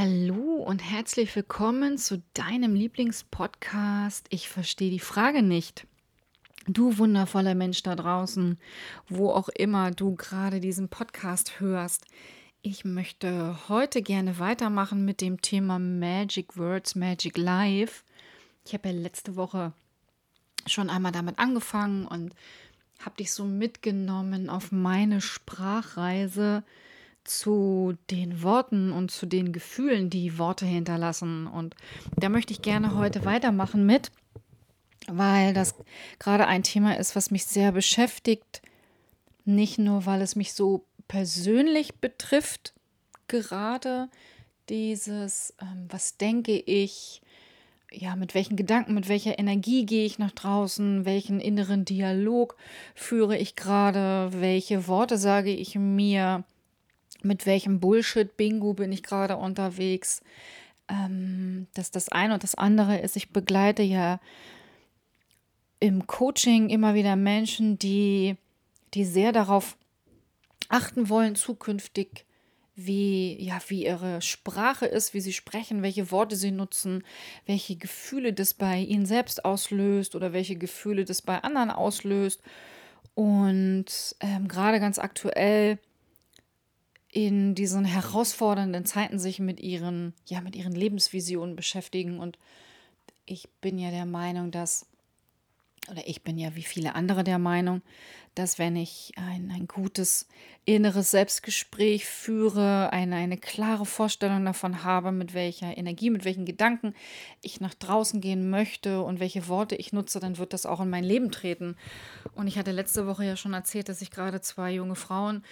Hallo und herzlich willkommen zu deinem Lieblingspodcast. Ich verstehe die Frage nicht. Du wundervoller Mensch da draußen, wo auch immer du gerade diesen Podcast hörst. Ich möchte heute gerne weitermachen mit dem Thema Magic Words, Magic Life. Ich habe ja letzte Woche schon einmal damit angefangen und habe dich so mitgenommen auf meine Sprachreise zu den Worten und zu den Gefühlen, die Worte hinterlassen. Und da möchte ich gerne heute weitermachen mit, weil das gerade ein Thema ist, was mich sehr beschäftigt. Nicht nur, weil es mich so persönlich betrifft, gerade dieses, ähm, was denke ich, ja, mit welchen Gedanken, mit welcher Energie gehe ich nach draußen, welchen inneren Dialog führe ich gerade, welche Worte sage ich mir, mit welchem Bullshit-Bingo bin ich gerade unterwegs. Ähm, dass das eine und das andere ist, ich begleite ja im Coaching immer wieder Menschen, die, die sehr darauf achten wollen, zukünftig, wie, ja, wie ihre Sprache ist, wie sie sprechen, welche Worte sie nutzen, welche Gefühle das bei ihnen selbst auslöst oder welche Gefühle das bei anderen auslöst. Und ähm, gerade ganz aktuell in diesen herausfordernden Zeiten sich mit ihren, ja, mit ihren Lebensvisionen beschäftigen. Und ich bin ja der Meinung, dass, oder ich bin ja wie viele andere der Meinung, dass wenn ich ein, ein gutes inneres Selbstgespräch führe, eine, eine klare Vorstellung davon habe, mit welcher Energie, mit welchen Gedanken ich nach draußen gehen möchte und welche Worte ich nutze, dann wird das auch in mein Leben treten. Und ich hatte letzte Woche ja schon erzählt, dass ich gerade zwei junge Frauen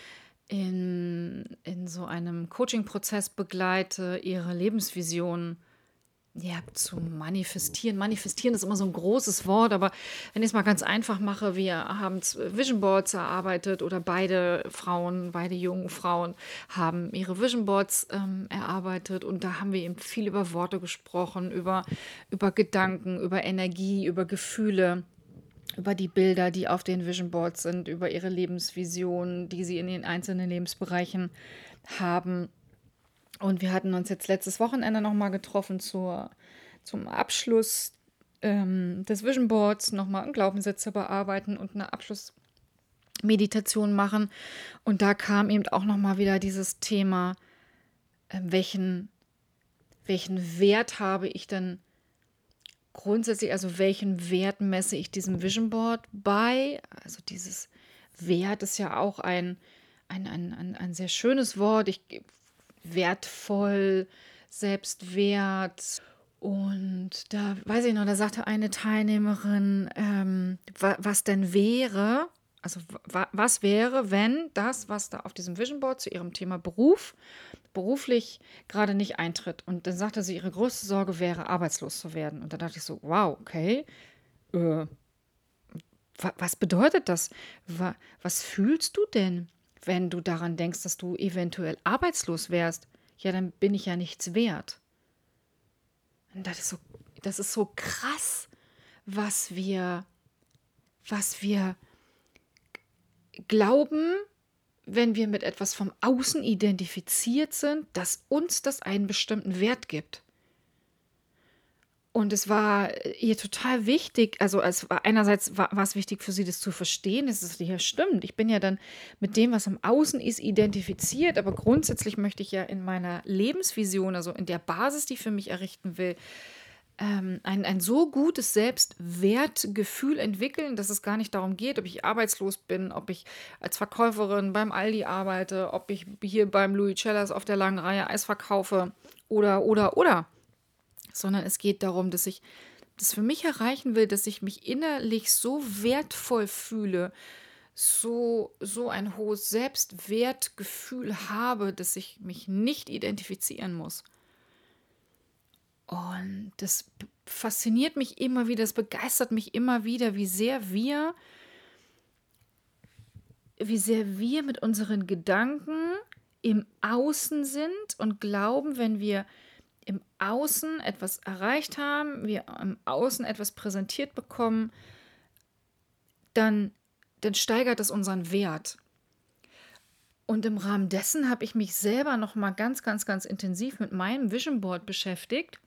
in, in so einem Coaching-Prozess begleite, ihre Lebensvision ja, zu manifestieren. Manifestieren ist immer so ein großes Wort, aber wenn ich es mal ganz einfach mache, wir haben Vision Boards erarbeitet oder beide Frauen, beide jungen Frauen haben ihre Vision Boards ähm, erarbeitet und da haben wir eben viel über Worte gesprochen, über, über Gedanken, über Energie, über Gefühle über die Bilder, die auf den Vision Boards sind, über ihre Lebensvisionen, die sie in den einzelnen Lebensbereichen haben. Und wir hatten uns jetzt letztes Wochenende nochmal getroffen zur, zum Abschluss ähm, des Vision Boards, nochmal Glaubenssätze bearbeiten und eine Abschlussmeditation machen. Und da kam eben auch nochmal wieder dieses Thema, äh, welchen, welchen Wert habe ich denn grundsätzlich, also welchen Wert messe ich diesem Vision Board bei? Also dieses Wert ist ja auch ein, ein, ein, ein, ein sehr schönes Wort. Ich, wertvoll, Selbstwert. Und da weiß ich noch, da sagte eine Teilnehmerin, ähm, was denn wäre, also was wäre, wenn das, was da auf diesem Vision Board zu ihrem Thema Beruf beruflich gerade nicht eintritt. Und dann sagte sie, ihre größte Sorge wäre, arbeitslos zu werden. Und da dachte ich so, wow, okay. Äh, was bedeutet das? Was fühlst du denn, wenn du daran denkst, dass du eventuell arbeitslos wärst? Ja, dann bin ich ja nichts wert. Und das ist so, das ist so krass, was wir, was wir glauben, wenn wir mit etwas vom Außen identifiziert sind, dass uns das einen bestimmten Wert gibt. Und es war ihr total wichtig, also es war, einerseits war, war, es wichtig für sie, das zu verstehen, dass es ja stimmt. Ich bin ja dann mit dem, was im Außen ist, identifiziert, aber grundsätzlich möchte ich ja in meiner Lebensvision, also in der Basis, die ich für mich errichten will, ähm, ein, ein so gutes Selbstwertgefühl entwickeln, dass es gar nicht darum geht, ob ich arbeitslos bin, ob ich als Verkäuferin beim Aldi arbeite, ob ich hier beim Louis Cellas auf der langen Reihe Eis verkaufe oder, oder, oder. Sondern es geht darum, dass ich das für mich erreichen will, dass ich mich innerlich so wertvoll fühle, so, so ein hohes Selbstwertgefühl habe, dass ich mich nicht identifizieren muss. Und das fasziniert mich immer wieder, es begeistert mich immer wieder, wie sehr wir, wie sehr wir mit unseren Gedanken im Außen sind und glauben, wenn wir im Außen etwas erreicht haben, wir im Außen etwas präsentiert bekommen, dann, dann steigert das unseren Wert. Und im Rahmen dessen habe ich mich selber noch mal ganz, ganz, ganz intensiv mit meinem Vision Board beschäftigt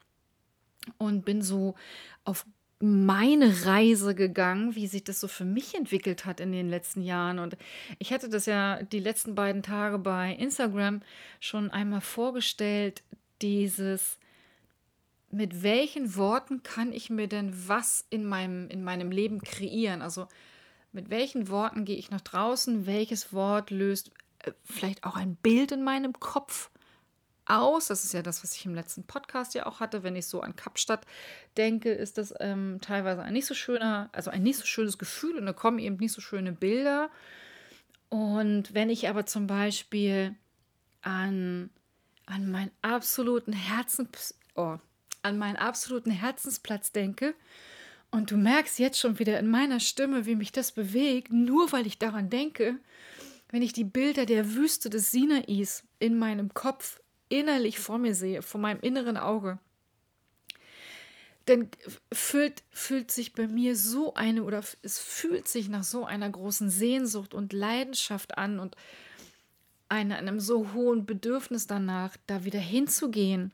und bin so auf meine Reise gegangen, wie sich das so für mich entwickelt hat in den letzten Jahren. Und ich hatte das ja die letzten beiden Tage bei Instagram schon einmal vorgestellt, dieses, mit welchen Worten kann ich mir denn was in meinem, in meinem Leben kreieren? Also mit welchen Worten gehe ich nach draußen? Welches Wort löst äh, vielleicht auch ein Bild in meinem Kopf aus? Das ist ja das, was ich im letzten Podcast ja auch hatte. Wenn ich so an Kapstadt denke, ist das ähm, teilweise ein nicht so schöner, also ein nicht so schönes Gefühl und da kommen eben nicht so schöne Bilder. Und wenn ich aber zum Beispiel an, an meinen absoluten Herzens, oh, an meinen absoluten Herzensplatz denke, und du merkst jetzt schon wieder in meiner Stimme, wie mich das bewegt, nur weil ich daran denke, wenn ich die Bilder der Wüste des Sinais in meinem Kopf innerlich vor mir sehe, vor meinem inneren Auge, dann fühlt, fühlt sich bei mir so eine oder es fühlt sich nach so einer großen Sehnsucht und Leidenschaft an und eine, einem so hohen Bedürfnis danach, da wieder hinzugehen.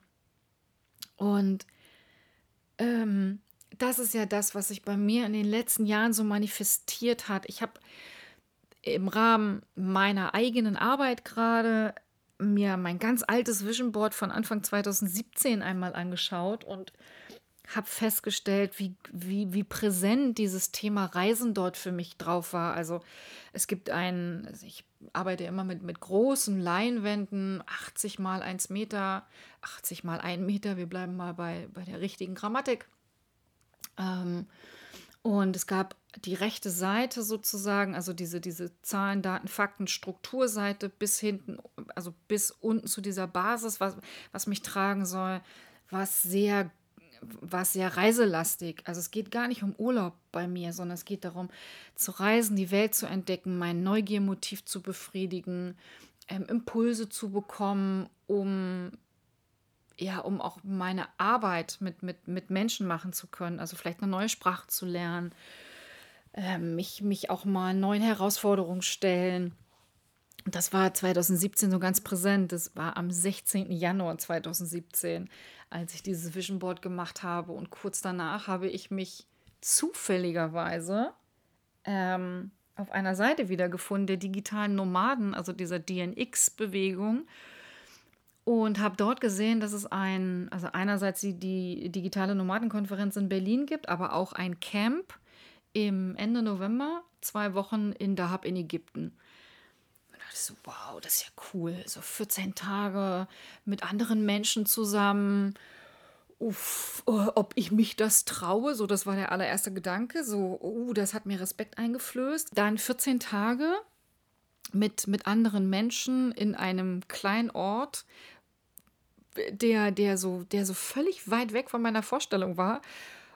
Und ähm, das ist ja das, was sich bei mir in den letzten Jahren so manifestiert hat. Ich habe im Rahmen meiner eigenen Arbeit gerade mir mein ganz altes Vision Board von Anfang 2017 einmal angeschaut und habe festgestellt, wie, wie, wie präsent dieses Thema Reisen dort für mich drauf war. Also es gibt einen, also ich arbeite immer mit, mit großen Leinwänden, 80 mal 1 Meter, 80 mal 1 Meter, wir bleiben mal bei, bei der richtigen Grammatik. Ähm, und es gab die rechte Seite sozusagen, also diese, diese Zahlen, Daten, Fakten, Strukturseite bis hinten, also bis unten zu dieser Basis, was, was mich tragen soll, was sehr, was sehr reiselastig. Also es geht gar nicht um Urlaub bei mir, sondern es geht darum, zu reisen, die Welt zu entdecken, mein Neugiermotiv zu befriedigen, ähm, Impulse zu bekommen, um ja, um auch meine Arbeit mit, mit, mit Menschen machen zu können, also vielleicht eine neue Sprache zu lernen, äh, mich, mich auch mal neuen Herausforderungen stellen. Das war 2017 so ganz präsent. Das war am 16. Januar 2017, als ich dieses Vision Board gemacht habe. Und kurz danach habe ich mich zufälligerweise ähm, auf einer Seite wiedergefunden, der digitalen Nomaden, also dieser DNX-Bewegung und habe dort gesehen, dass es ein, also einerseits die, die digitale Nomadenkonferenz in Berlin gibt, aber auch ein Camp im Ende November, zwei Wochen in Dahab in Ägypten. Und da dachte so, wow, das ist ja cool. So 14 Tage mit anderen Menschen zusammen. Uff, oh, ob ich mich das traue, so das war der allererste Gedanke. So, oh, das hat mir Respekt eingeflößt. Dann 14 Tage mit, mit anderen Menschen in einem kleinen Ort, der, der, so, der so völlig weit weg von meiner Vorstellung war.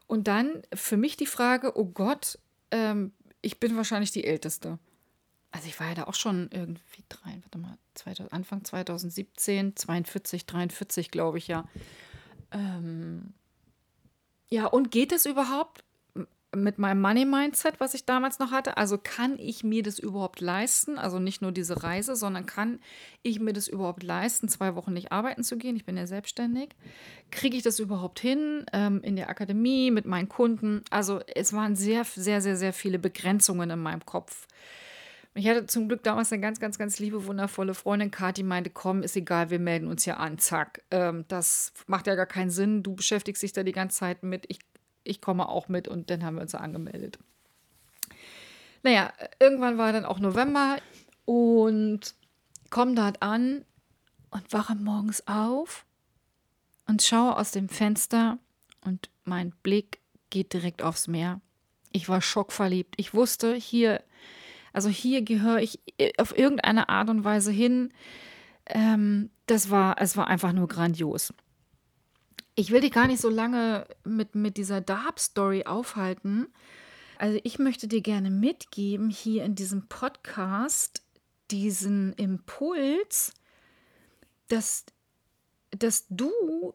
Und dann für mich die Frage, oh Gott, ähm, ich bin wahrscheinlich die Älteste. Also ich war ja da auch schon irgendwie drei, warte mal, 2000, Anfang 2017, 42, 43, glaube ich ja. Ähm, ja, und geht es überhaupt? Mit meinem Money-Mindset, was ich damals noch hatte. Also kann ich mir das überhaupt leisten? Also nicht nur diese Reise, sondern kann ich mir das überhaupt leisten, zwei Wochen nicht arbeiten zu gehen? Ich bin ja selbstständig. Kriege ich das überhaupt hin ähm, in der Akademie mit meinen Kunden? Also es waren sehr, sehr, sehr, sehr viele Begrenzungen in meinem Kopf. Ich hatte zum Glück damals eine ganz, ganz, ganz liebe, wundervolle Freundin, Kathi, meinte, komm, ist egal, wir melden uns ja an, zack. Ähm, das macht ja gar keinen Sinn, du beschäftigst dich da die ganze Zeit mit, ich ich komme auch mit und dann haben wir uns angemeldet. Naja, irgendwann war dann auch November und komme dort an und wache morgens auf und schaue aus dem Fenster und mein Blick geht direkt aufs Meer. Ich war schockverliebt. Ich wusste, hier, also hier gehöre ich auf irgendeine Art und Weise hin. Ähm, das war, es war einfach nur grandios. Ich will dich gar nicht so lange mit, mit dieser Darb-Story aufhalten. Also ich möchte dir gerne mitgeben hier in diesem Podcast diesen Impuls, dass, dass du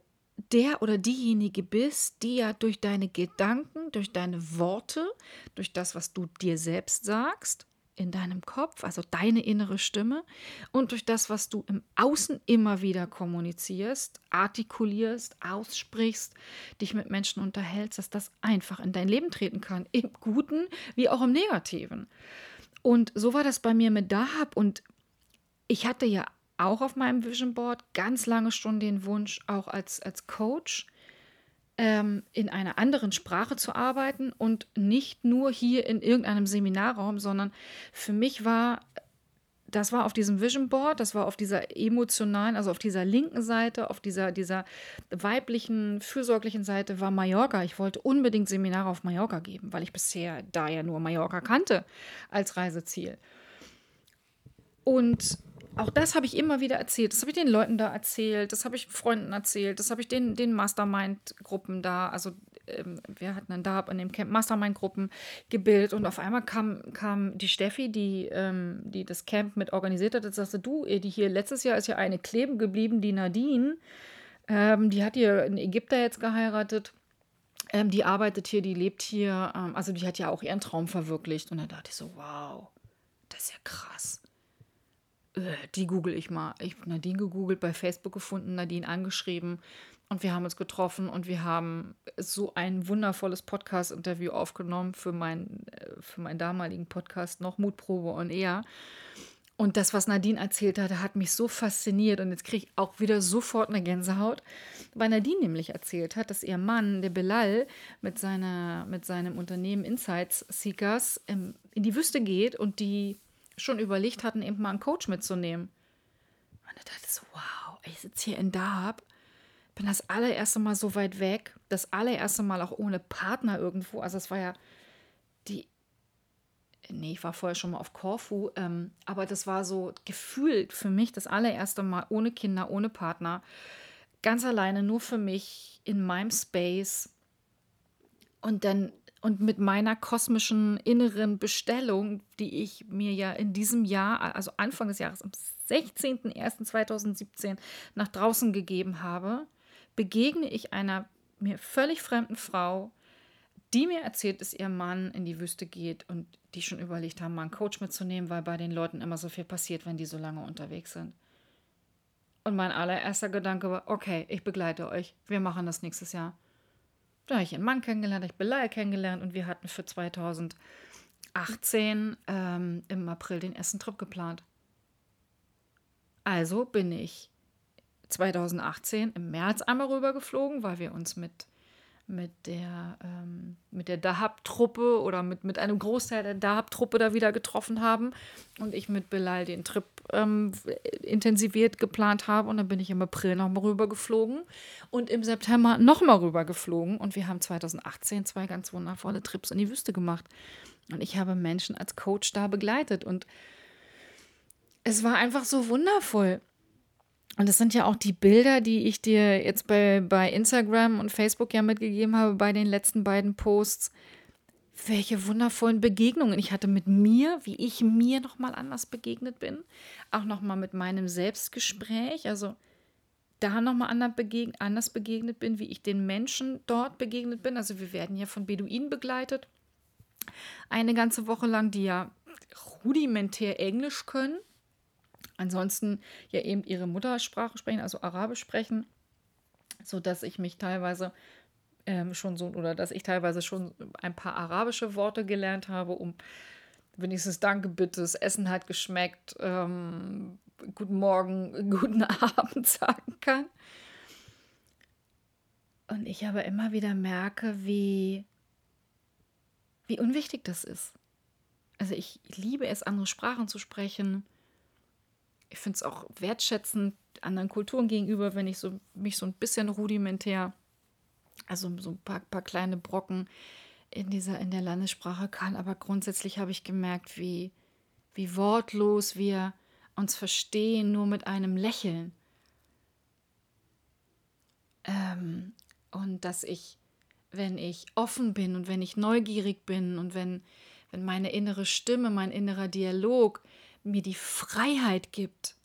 der oder diejenige bist, die ja durch deine Gedanken, durch deine Worte, durch das, was du dir selbst sagst, in deinem Kopf, also deine innere Stimme, und durch das, was du im Außen immer wieder kommunizierst, artikulierst, aussprichst, dich mit Menschen unterhältst, dass das einfach in dein Leben treten kann, im Guten wie auch im Negativen. Und so war das bei mir mit Dahab. Und ich hatte ja auch auf meinem Vision Board ganz lange schon den Wunsch, auch als, als Coach ähm, in einer anderen Sprache zu arbeiten und nicht nur hier in irgendeinem Seminarraum, sondern für mich war, das war auf diesem Vision Board, das war auf dieser emotionalen, also auf dieser linken Seite, auf dieser, dieser weiblichen, fürsorglichen Seite war Mallorca. Ich wollte unbedingt Seminare auf Mallorca geben, weil ich bisher da ja nur Mallorca kannte als Reiseziel. Und auch das habe ich immer wieder erzählt. Das habe ich den Leuten da erzählt, das habe ich Freunden erzählt, das habe ich den, den Mastermind-Gruppen da, also ähm, wir hatten dann da in dem Camp Mastermind-Gruppen gebildet und auf einmal kam, kam die Steffi, die, ähm, die das Camp mit organisiert hat, und sagte, du, die hier letztes Jahr ist ja eine kleben geblieben, die Nadine, ähm, die hat hier einen Ägypter jetzt geheiratet. Ähm, die arbeitet hier, die lebt hier, ähm, also die hat ja auch ihren Traum verwirklicht. Und da dachte ich so, wow, das ist ja krass die google ich mal. Ich habe Nadine gegoogelt, bei Facebook gefunden, Nadine angeschrieben und wir haben uns getroffen und wir haben so ein wundervolles Podcast-Interview aufgenommen für, mein, äh, für meinen damaligen Podcast noch Mutprobe und eher. Und das, was Nadine erzählt hatte, hat mich so fasziniert. Und jetzt kriege ich auch wieder sofort eine Gänsehaut, weil Nadine nämlich erzählt hat, dass ihr Mann, der Belal, mit, seiner, mit seinem Unternehmen Insights Seekers in die Wüste geht und die schon überlegt hatten, eben mal einen Coach mitzunehmen. Und ich dachte so, wow, ich sitze hier in Dahab, bin das allererste Mal so weit weg, das allererste Mal auch ohne Partner irgendwo. Also es war ja die, nee, ich war vorher schon mal auf Korfu, ähm, aber das war so gefühlt für mich das allererste Mal ohne Kinder, ohne Partner, ganz alleine, nur für mich in meinem Space. Und dann und mit meiner kosmischen inneren Bestellung, die ich mir ja in diesem Jahr, also Anfang des Jahres, am 16.01.2017 nach draußen gegeben habe, begegne ich einer mir völlig fremden Frau, die mir erzählt, dass ihr Mann in die Wüste geht und die schon überlegt haben, mal einen Coach mitzunehmen, weil bei den Leuten immer so viel passiert, wenn die so lange unterwegs sind. Und mein allererster Gedanke war, okay, ich begleite euch, wir machen das nächstes Jahr. Da habe ich einen Mann kennengelernt, habe ich Belay kennengelernt und wir hatten für 2018 ähm, im April den ersten Trip geplant. Also bin ich 2018 im März einmal rübergeflogen, weil wir uns mit mit der, ähm, der Dahab-Truppe oder mit, mit einem Großteil der Dahab-Truppe da wieder getroffen haben und ich mit Belal den Trip ähm, intensiviert geplant habe. Und dann bin ich im April nochmal rübergeflogen und im September nochmal rübergeflogen. Und wir haben 2018 zwei ganz wundervolle Trips in die Wüste gemacht. Und ich habe Menschen als Coach da begleitet. Und es war einfach so wundervoll. Und das sind ja auch die Bilder, die ich dir jetzt bei, bei Instagram und Facebook ja mitgegeben habe bei den letzten beiden Posts. Welche wundervollen Begegnungen ich hatte mit mir, wie ich mir nochmal anders begegnet bin. Auch nochmal mit meinem Selbstgespräch. Also da nochmal anders begegnet bin, wie ich den Menschen dort begegnet bin. Also wir werden ja von Beduinen begleitet. Eine ganze Woche lang, die ja rudimentär Englisch können ansonsten ja eben ihre Muttersprache sprechen, also Arabisch sprechen, sodass ich mich teilweise ähm, schon so oder dass ich teilweise schon ein paar arabische Worte gelernt habe, um wenigstens Danke bitte, das Essen hat geschmeckt, ähm, guten Morgen, guten Abend sagen kann. Und ich aber immer wieder merke, wie, wie unwichtig das ist. Also ich liebe es, andere Sprachen zu sprechen ich finde es auch wertschätzend anderen Kulturen gegenüber, wenn ich so, mich so ein bisschen rudimentär, also so ein paar, paar kleine Brocken in dieser, in der Landessprache kann. Aber grundsätzlich habe ich gemerkt, wie, wie wortlos wir uns verstehen, nur mit einem Lächeln. Ähm, und dass ich, wenn ich offen bin und wenn ich neugierig bin und wenn, wenn meine innere Stimme, mein innerer Dialog mir die Freiheit gibt,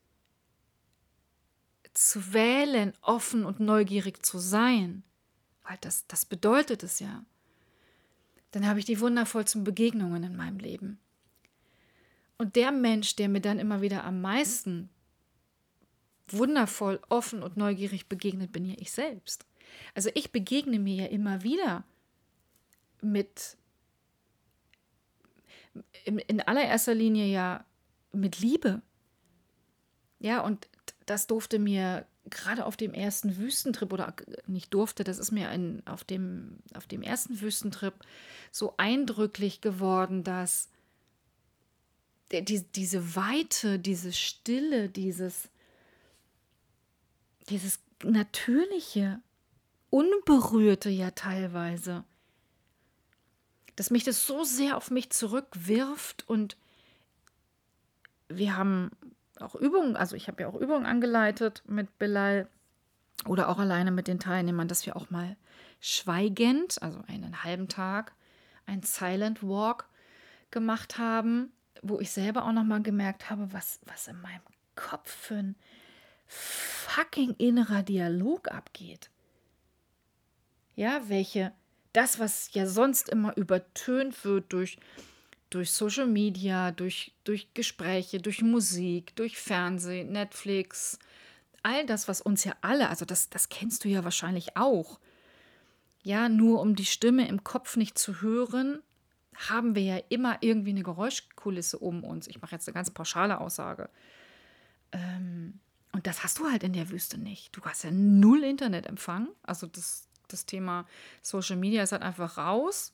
zu wählen, offen und neugierig zu sein, weil das, das bedeutet es ja, dann habe ich die wundervollsten Begegnungen in meinem Leben. Und der Mensch, der mir dann immer wieder am meisten wundervoll, offen und neugierig begegnet, bin ja ich selbst. Also ich begegne mir ja immer wieder mit, in allererster Linie ja mit Liebe. Ja, und das durfte mir gerade auf dem ersten Wüstentrip oder nicht durfte, das ist mir ein, auf, dem, auf dem ersten Wüstentrip so eindrücklich geworden, dass die, diese Weite, diese Stille, dieses, dieses natürliche, unberührte ja teilweise, dass mich das so sehr auf mich zurückwirft und wir haben auch Übungen, also ich habe ja auch Übungen angeleitet mit Bilal oder auch alleine mit den Teilnehmern, dass wir auch mal schweigend, also einen halben Tag, ein Silent Walk gemacht haben, wo ich selber auch noch mal gemerkt habe, was, was in meinem Kopf für ein fucking innerer Dialog abgeht. Ja, welche, das, was ja sonst immer übertönt wird durch durch Social Media, durch, durch Gespräche, durch Musik, durch Fernsehen, Netflix, all das, was uns ja alle, also das, das kennst du ja wahrscheinlich auch. Ja, nur um die Stimme im Kopf nicht zu hören, haben wir ja immer irgendwie eine Geräuschkulisse um uns. Ich mache jetzt eine ganz pauschale Aussage. Ähm, und das hast du halt in der Wüste nicht. Du hast ja null Internetempfang. Also das, das Thema Social Media ist halt einfach raus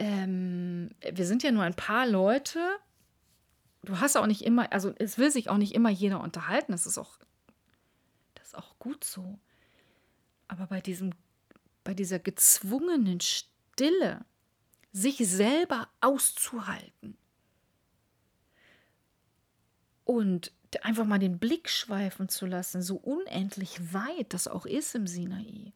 ähm, wir sind ja nur ein paar Leute. Du hast auch nicht immer, also es will sich auch nicht immer jeder unterhalten. Das ist auch, das ist auch gut so. Aber bei diesem, bei dieser gezwungenen Stille, sich selber auszuhalten und einfach mal den Blick schweifen zu lassen, so unendlich weit das auch ist im Sinai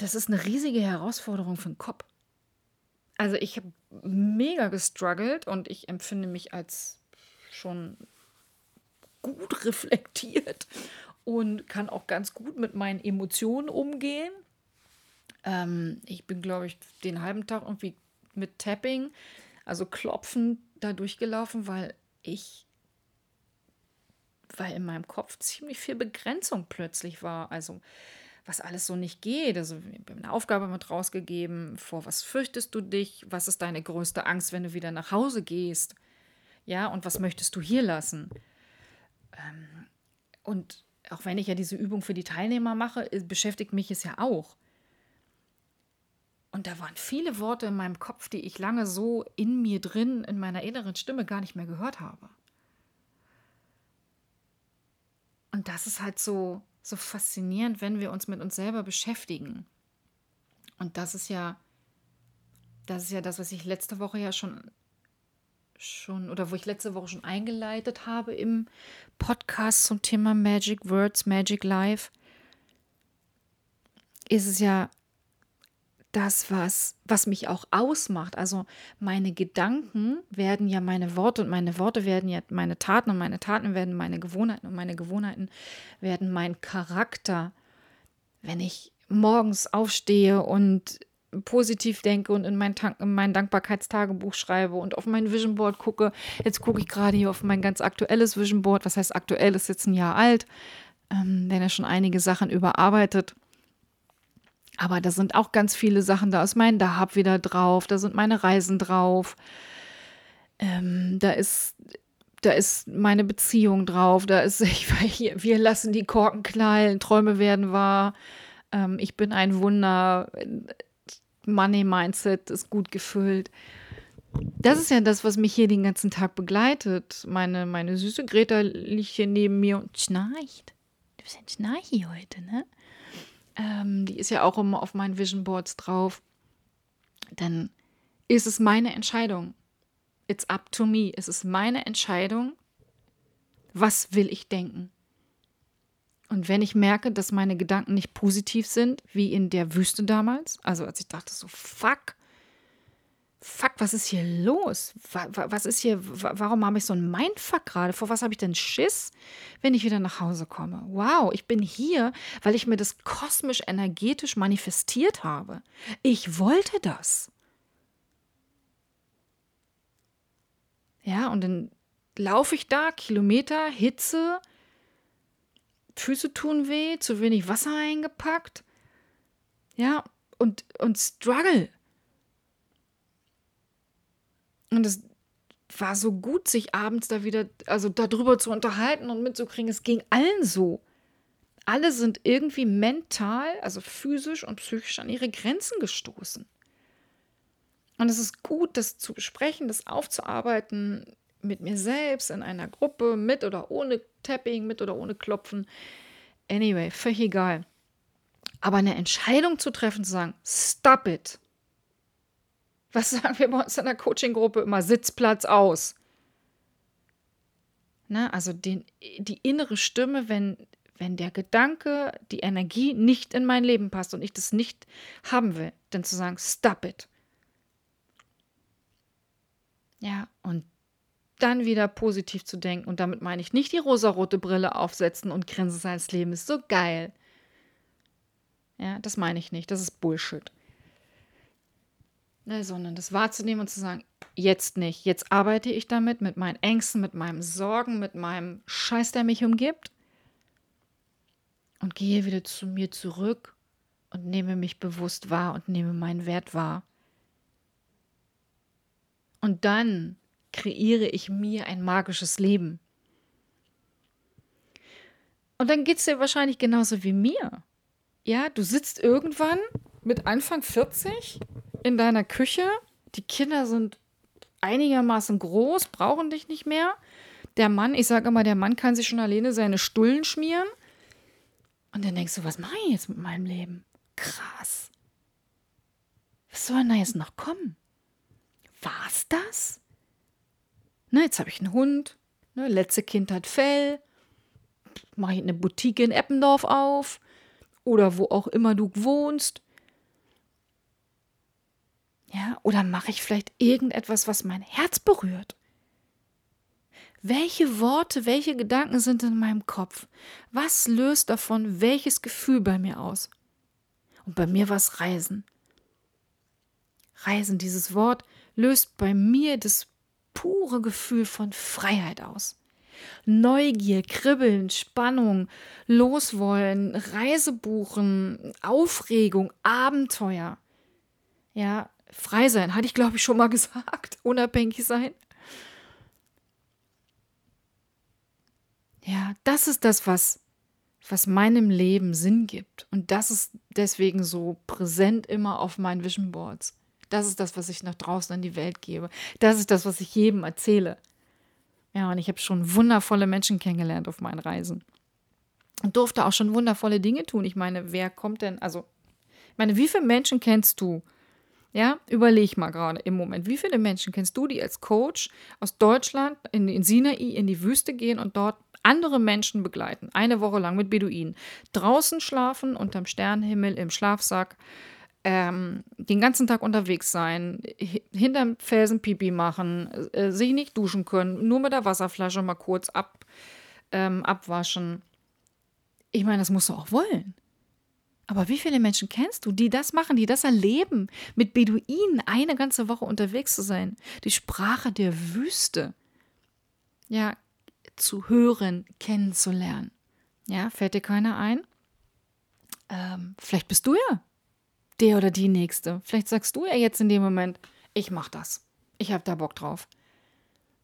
das ist eine riesige Herausforderung für den Kopf. Also ich habe mega gestruggelt und ich empfinde mich als schon gut reflektiert und kann auch ganz gut mit meinen Emotionen umgehen. Ähm, ich bin, glaube ich, den halben Tag irgendwie mit Tapping, also Klopfen, da durchgelaufen, weil ich, weil in meinem Kopf ziemlich viel Begrenzung plötzlich war. Also was alles so nicht geht. Also wir haben eine Aufgabe mit rausgegeben, vor was fürchtest du dich, was ist deine größte Angst, wenn du wieder nach Hause gehst, ja, und was möchtest du hier lassen? Ähm, und auch wenn ich ja diese Übung für die Teilnehmer mache, beschäftigt mich es ja auch. Und da waren viele Worte in meinem Kopf, die ich lange so in mir drin, in meiner inneren Stimme gar nicht mehr gehört habe. Und das ist halt so, so faszinierend, wenn wir uns mit uns selber beschäftigen. Und das ist ja, das ist ja das, was ich letzte Woche ja schon, schon, oder wo ich letzte Woche schon eingeleitet habe im Podcast zum Thema Magic Words, Magic Life, ist es ja das, was, was mich auch ausmacht. Also meine Gedanken werden ja meine Worte und meine Worte werden ja meine Taten und meine Taten werden meine Gewohnheiten und meine Gewohnheiten werden mein Charakter. Wenn ich morgens aufstehe und positiv denke und in mein, in mein Dankbarkeitstagebuch schreibe und auf mein Vision Board gucke. Jetzt gucke ich gerade hier auf mein ganz aktuelles Vision Board. Was heißt aktuell? Ist jetzt ein Jahr alt. Ähm, wenn er schon einige Sachen überarbeitet. Aber da sind auch ganz viele Sachen, da ist mein Dahab wieder drauf, da sind meine Reisen drauf. Ähm, da ist da ist meine Beziehung drauf, da ist ich, wir lassen die Korken knallen, Träume werden wahr, ähm, ich bin ein Wunder, Money Mindset ist gut gefüllt. Das ist ja das, was mich hier den ganzen Tag begleitet. Meine, meine süße Greta liegt hier neben mir und schnarcht. Du bist ein Schnarchi heute, ne? Ähm, die ist ja auch immer auf meinen Vision Boards drauf, dann ist es meine Entscheidung. It's up to me. Es ist meine Entscheidung, was will ich denken. Und wenn ich merke, dass meine Gedanken nicht positiv sind, wie in der Wüste damals, also als ich dachte so, fuck, fuck, was ist hier los? Was ist hier, warum habe ich so einen Mindfuck gerade? Vor was habe ich denn Schiss, wenn ich wieder nach Hause komme? Wow, ich bin hier, weil ich mir das kosmisch energetisch manifestiert habe. Ich wollte das. Ja, und dann laufe ich da, Kilometer, Hitze, Füße tun weh, zu wenig Wasser eingepackt. Ja, und, und Struggle. Und es war so gut, sich abends da wieder, also darüber zu unterhalten und mitzukriegen. Es ging allen so. Alle sind irgendwie mental, also physisch und psychisch an ihre Grenzen gestoßen. Und es ist gut, das zu besprechen, das aufzuarbeiten mit mir selbst, in einer Gruppe, mit oder ohne Tapping, mit oder ohne Klopfen. Anyway, völlig egal. Aber eine Entscheidung zu treffen, zu sagen, stop it. Was sagen wir bei uns in der Coaching-Gruppe immer? Sitzplatz aus. Ne? Also den, die innere Stimme, wenn, wenn der Gedanke, die Energie nicht in mein Leben passt und ich das nicht haben will, dann zu sagen, stop it. Ja, und dann wieder positiv zu denken. Und damit meine ich nicht die rosarote Brille aufsetzen und grinsen sein, Leben ist so geil. Ja, das meine ich nicht. Das ist Bullshit. Ne, sondern das wahrzunehmen und zu sagen, jetzt nicht. Jetzt arbeite ich damit, mit meinen Ängsten, mit meinen Sorgen, mit meinem Scheiß, der mich umgibt. Und gehe wieder zu mir zurück und nehme mich bewusst wahr und nehme meinen Wert wahr. Und dann kreiere ich mir ein magisches Leben. Und dann geht es dir wahrscheinlich genauso wie mir. Ja, du sitzt irgendwann mit Anfang 40 in deiner Küche. Die Kinder sind einigermaßen groß, brauchen dich nicht mehr. Der Mann, ich sage immer, der Mann kann sich schon alleine seine Stullen schmieren. Und dann denkst du, was mache ich jetzt mit meinem Leben? Krass. Was soll denn da jetzt noch kommen? War's das? Ne, jetzt habe ich einen Hund. Ne, letzte Kind hat Fell. Mache ich eine Boutique in Eppendorf auf. Oder wo auch immer du wohnst. Ja, oder mache ich vielleicht irgendetwas, was mein Herz berührt? Welche Worte, welche Gedanken sind in meinem Kopf? Was löst davon welches Gefühl bei mir aus? Und bei mir war es Reisen. Reisen, dieses Wort löst bei mir das pure Gefühl von Freiheit aus. Neugier, Kribbeln, Spannung, Loswollen, Reisebuchen, Aufregung, Abenteuer. Ja, frei sein, hatte ich glaube ich schon mal gesagt, unabhängig sein. Ja, das ist das, was, was meinem Leben Sinn gibt. Und das ist deswegen so präsent immer auf meinen Vision Boards. Das ist das, was ich nach draußen in die Welt gebe. Das ist das, was ich jedem erzähle. Ja, und ich habe schon wundervolle Menschen kennengelernt auf meinen Reisen. Und durfte auch schon wundervolle Dinge tun. Ich meine, wer kommt denn, also, ich meine, wie viele Menschen kennst du, ja, überleg mal gerade im Moment. Wie viele Menschen kennst du, die als Coach aus Deutschland in, in Sinai in die Wüste gehen und dort andere Menschen begleiten? Eine Woche lang mit Beduinen. Draußen schlafen, unterm Sternenhimmel, im Schlafsack. Ähm, den ganzen Tag unterwegs sein, hinterm Felsen Pipi machen, äh, sich nicht duschen können, nur mit der Wasserflasche mal kurz ab, ähm, abwaschen. Ich meine, das musst du auch wollen. Aber wie viele Menschen kennst du, die das machen, die das erleben, mit Beduinen eine ganze Woche unterwegs zu sein? Die Sprache der Wüste. Ja, zu hören, kennenzulernen. Ja, fällt dir keiner ein? Ähm, vielleicht bist du ja der oder die Nächste. Vielleicht sagst du ja jetzt in dem Moment, ich mach das. Ich habe da Bock drauf.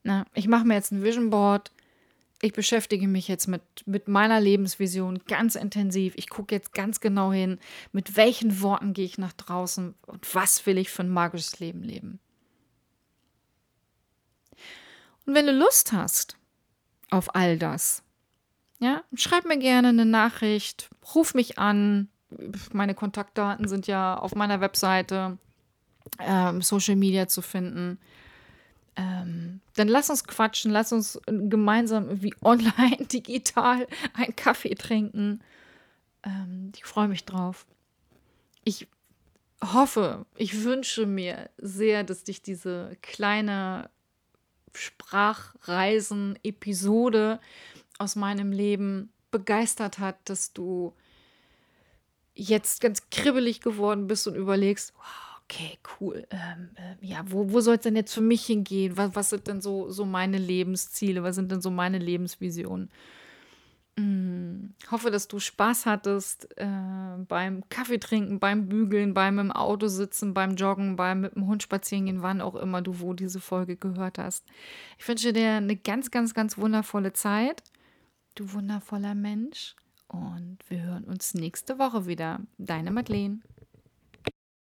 Na, ich mache mir jetzt ein Vision Board ich beschäftige mich jetzt mit, mit meiner Lebensvision ganz intensiv. Ich gucke jetzt ganz genau hin, mit welchen Worten gehe ich nach draußen und was will ich für ein magisches Leben leben. Und wenn du Lust hast auf all das, ja, schreib mir gerne eine Nachricht, ruf mich an. Meine Kontaktdaten sind ja auf meiner Webseite, ähm, Social Media zu finden. Ähm, dann lass uns quatschen, lass uns gemeinsam wie online, digital einen Kaffee trinken. Ähm, ich freue mich drauf. Ich hoffe, ich wünsche mir sehr, dass dich diese kleine Sprachreisen-Episode aus meinem Leben begeistert hat, dass du jetzt ganz kribbelig geworden bist und überlegst, wow, Okay, cool. Ähm, äh, ja, wo, wo soll es denn jetzt für mich hingehen? Was, was sind denn so, so meine Lebensziele? Was sind denn so meine Lebensvisionen? Hm, hoffe, dass du Spaß hattest äh, beim Kaffee trinken, beim Bügeln, beim im Auto sitzen, beim Joggen, beim mit dem Hund spazieren gehen, wann auch immer du wo diese Folge gehört hast. Ich wünsche dir eine ganz, ganz, ganz wundervolle Zeit. Du wundervoller Mensch. Und wir hören uns nächste Woche wieder. Deine Madeleine.